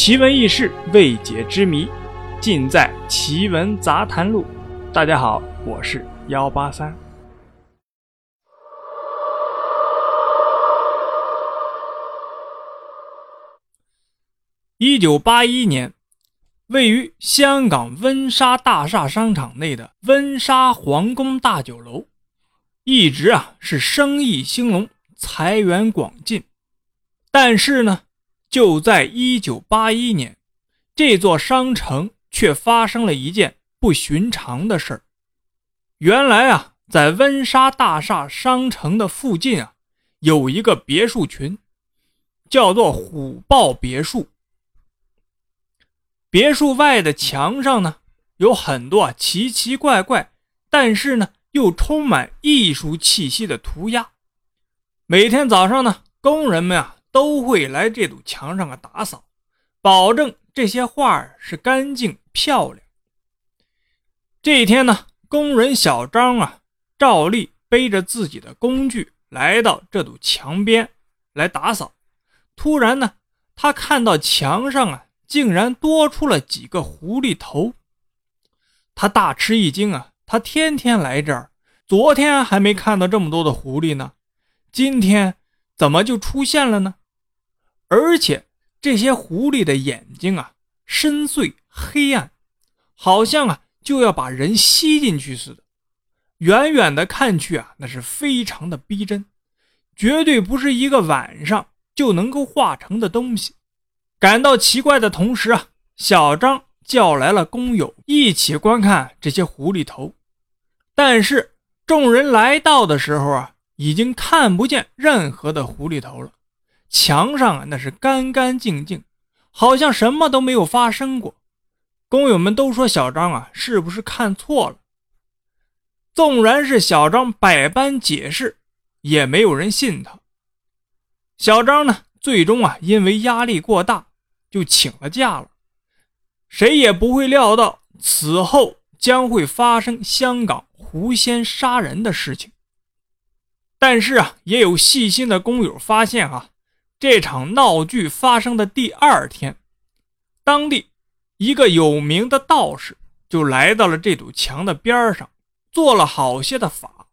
奇闻异事、未解之谜，尽在《奇闻杂谈录》。大家好，我是幺八三。一九八一年，位于香港温莎大厦商场内的温莎皇宫大酒楼，一直啊是生意兴隆，财源广进。但是呢，就在一九八一年，这座商城却发生了一件不寻常的事儿。原来啊，在温莎大厦商城的附近啊，有一个别墅群，叫做虎豹别墅。别墅外的墙上呢，有很多奇奇怪怪，但是呢又充满艺术气息的涂鸦。每天早上呢，工人们啊都会来这堵墙上啊打扫，保证这些画是干净漂亮。这一天呢，工人小张啊照例背着自己的工具来到这堵墙边来打扫。突然呢，他看到墙上啊。竟然多出了几个狐狸头，他大吃一惊啊！他天天来这儿，昨天还没看到这么多的狐狸呢，今天怎么就出现了呢？而且这些狐狸的眼睛啊，深邃黑暗，好像啊就要把人吸进去似的。远远的看去啊，那是非常的逼真，绝对不是一个晚上就能够画成的东西。感到奇怪的同时啊，小张叫来了工友一起观看这些狐狸头。但是众人来到的时候啊，已经看不见任何的狐狸头了。墙上啊，那是干干净净，好像什么都没有发生过。工友们都说小张啊，是不是看错了？纵然是小张百般解释，也没有人信他。小张呢，最终啊，因为压力过大。就请了假了，谁也不会料到此后将会发生香港狐仙杀人的事情。但是啊，也有细心的工友发现啊，这场闹剧发生的第二天，当地一个有名的道士就来到了这堵墙的边上，做了好些的法，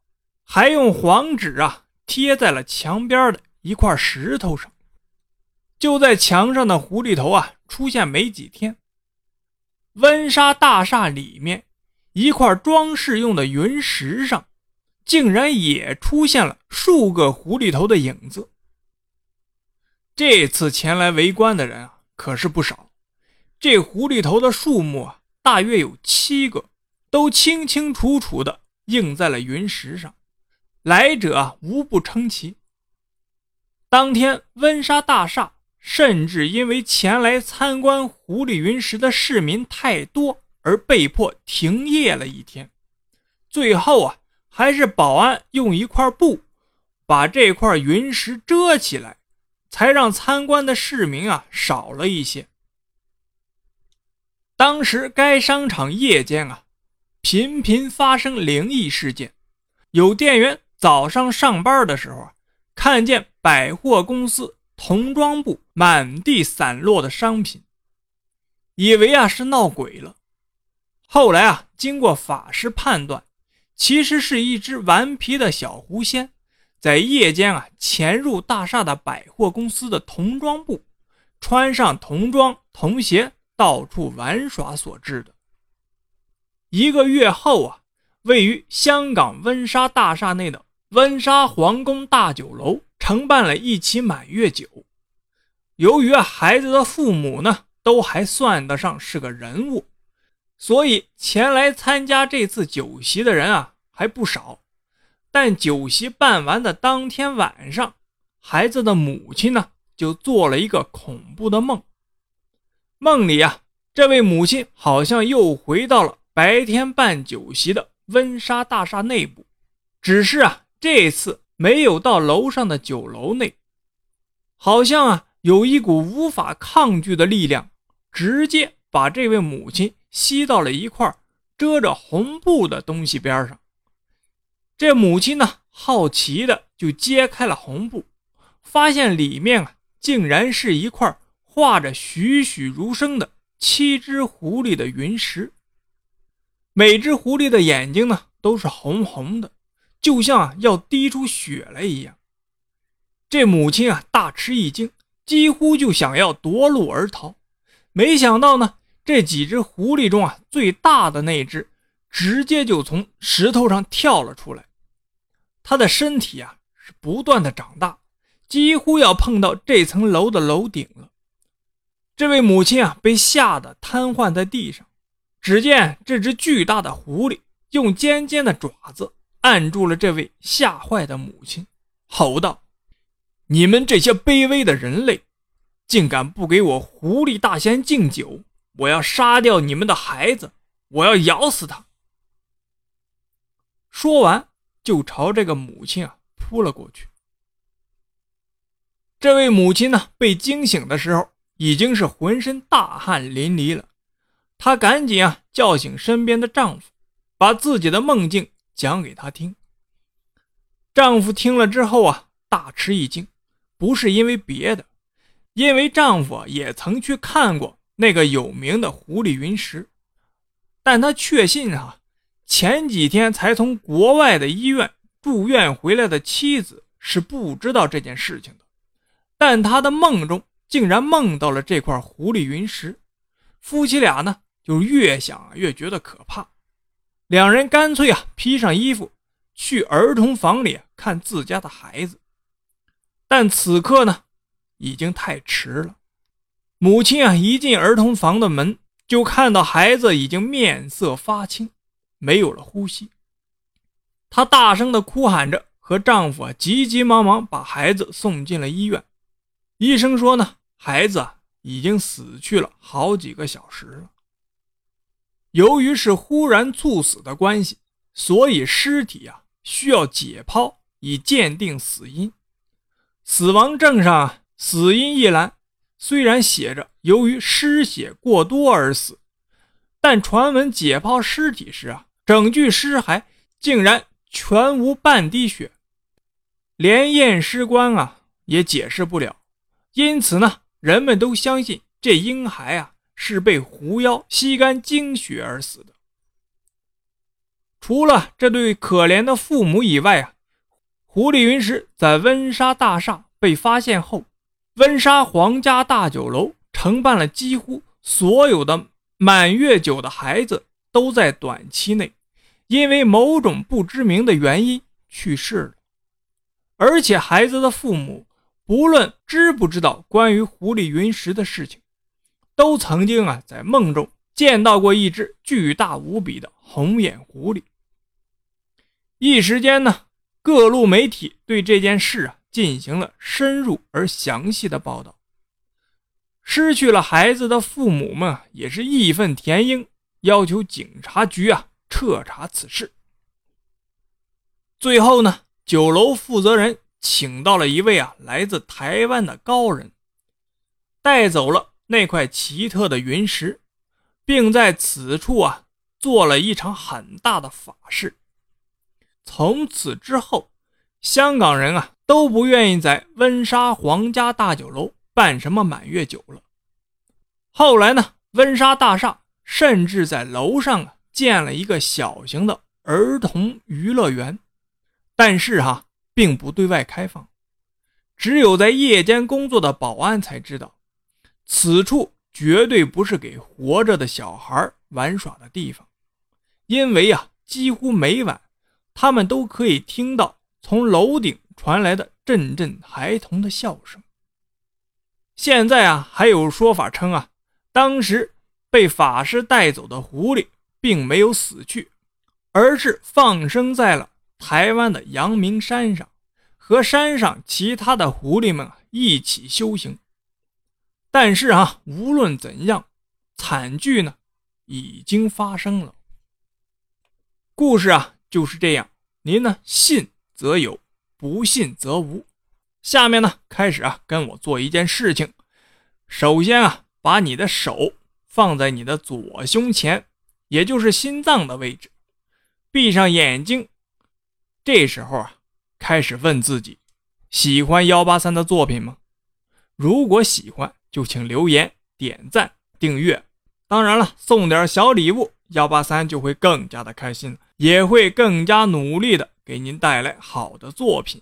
还用黄纸啊贴在了墙边的一块石头上。就在墙上的狐狸头啊出现没几天，温莎大厦里面一块装饰用的云石上，竟然也出现了数个狐狸头的影子。这次前来围观的人啊可是不少，这狐狸头的数目啊大约有七个，都清清楚楚的印在了云石上，来者啊无不称奇。当天温莎大厦。甚至因为前来参观狐狸云石的市民太多，而被迫停业了一天。最后啊，还是保安用一块布把这块云石遮起来，才让参观的市民啊少了一些。当时该商场夜间啊，频频发生灵异事件，有店员早上上班的时候啊，看见百货公司。童装部满地散落的商品，以为啊是闹鬼了。后来啊，经过法师判断，其实是一只顽皮的小狐仙，在夜间啊潜入大厦的百货公司的童装部，穿上童装童鞋，到处玩耍所致的。一个月后啊，位于香港温莎大厦内的温莎皇宫大酒楼。承办了一起满月酒，由于孩子的父母呢都还算得上是个人物，所以前来参加这次酒席的人啊还不少。但酒席办完的当天晚上，孩子的母亲呢就做了一个恐怖的梦。梦里啊，这位母亲好像又回到了白天办酒席的温莎大厦内部，只是啊这次。没有到楼上的酒楼内，好像啊有一股无法抗拒的力量，直接把这位母亲吸到了一块遮着红布的东西边上。这母亲呢，好奇的就揭开了红布，发现里面啊竟然是一块画着栩栩如生的七只狐狸的云石。每只狐狸的眼睛呢，都是红红的，就像啊要滴出血来一样。这母亲啊，大吃一惊，几乎就想要夺路而逃。没想到呢，这几只狐狸中啊，最大的那只，直接就从石头上跳了出来。他的身体啊，是不断的长大，几乎要碰到这层楼的楼顶了。这位母亲啊，被吓得瘫痪在地上。只见这只巨大的狐狸用尖尖的爪子按住了这位吓坏的母亲，吼道：“你们这些卑微的人类，竟敢不给我狐狸大仙敬酒！我要杀掉你们的孩子，我要咬死他！”说完，就朝这个母亲啊扑了过去。这位母亲呢，被惊醒的时候，已经是浑身大汗淋漓了。她赶紧啊叫醒身边的丈夫，把自己的梦境讲给他听。丈夫听了之后啊大吃一惊，不是因为别的，因为丈夫也曾去看过那个有名的狐狸云石，但他确信啊前几天才从国外的医院住院回来的妻子是不知道这件事情的，但他的梦中竟然梦到了这块狐狸云石，夫妻俩呢？就越想越觉得可怕，两人干脆啊披上衣服去儿童房里看自家的孩子，但此刻呢已经太迟了。母亲啊一进儿童房的门，就看到孩子已经面色发青，没有了呼吸。她大声的哭喊着，和丈夫啊急急忙忙把孩子送进了医院。医生说呢，孩子已经死去了好几个小时了。由于是忽然猝死的关系，所以尸体啊需要解剖以鉴定死因。死亡证上死因一栏虽然写着由于失血过多而死，但传闻解剖尸体时啊，整具尸骸竟然全无半滴血，连验尸官啊也解释不了。因此呢，人们都相信这婴孩啊。是被狐妖吸干精血而死的。除了这对可怜的父母以外啊，狐狸云石在温莎大厦被发现后，温莎皇家大酒楼承办了几乎所有的满月酒的孩子都在短期内因为某种不知名的原因去世了，而且孩子的父母不论知不知道关于狐狸云石的事情。都曾经啊，在梦中见到过一只巨大无比的红眼狐狸。一时间呢，各路媒体对这件事啊进行了深入而详细的报道。失去了孩子的父母们也是义愤填膺，要求警察局啊彻查此事。最后呢，酒楼负责人请到了一位啊来自台湾的高人，带走了。那块奇特的云石，并在此处啊做了一场很大的法事。从此之后，香港人啊都不愿意在温莎皇家大酒楼办什么满月酒了。后来呢，温莎大厦甚至在楼上啊建了一个小型的儿童娱乐园，但是哈并不对外开放，只有在夜间工作的保安才知道。此处绝对不是给活着的小孩玩耍的地方，因为啊，几乎每晚他们都可以听到从楼顶传来的阵阵孩童的笑声。现在啊，还有说法称啊，当时被法师带走的狐狸并没有死去，而是放生在了台湾的阳明山上，和山上其他的狐狸们一起修行。但是啊，无论怎样，惨剧呢已经发生了。故事啊就是这样，您呢信则有，不信则无。下面呢开始啊跟我做一件事情。首先啊，把你的手放在你的左胸前，也就是心脏的位置，闭上眼睛。这时候啊，开始问自己：喜欢幺八三的作品吗？如果喜欢。就请留言、点赞、订阅。当然了，送点小礼物，幺八三就会更加的开心，也会更加努力的给您带来好的作品。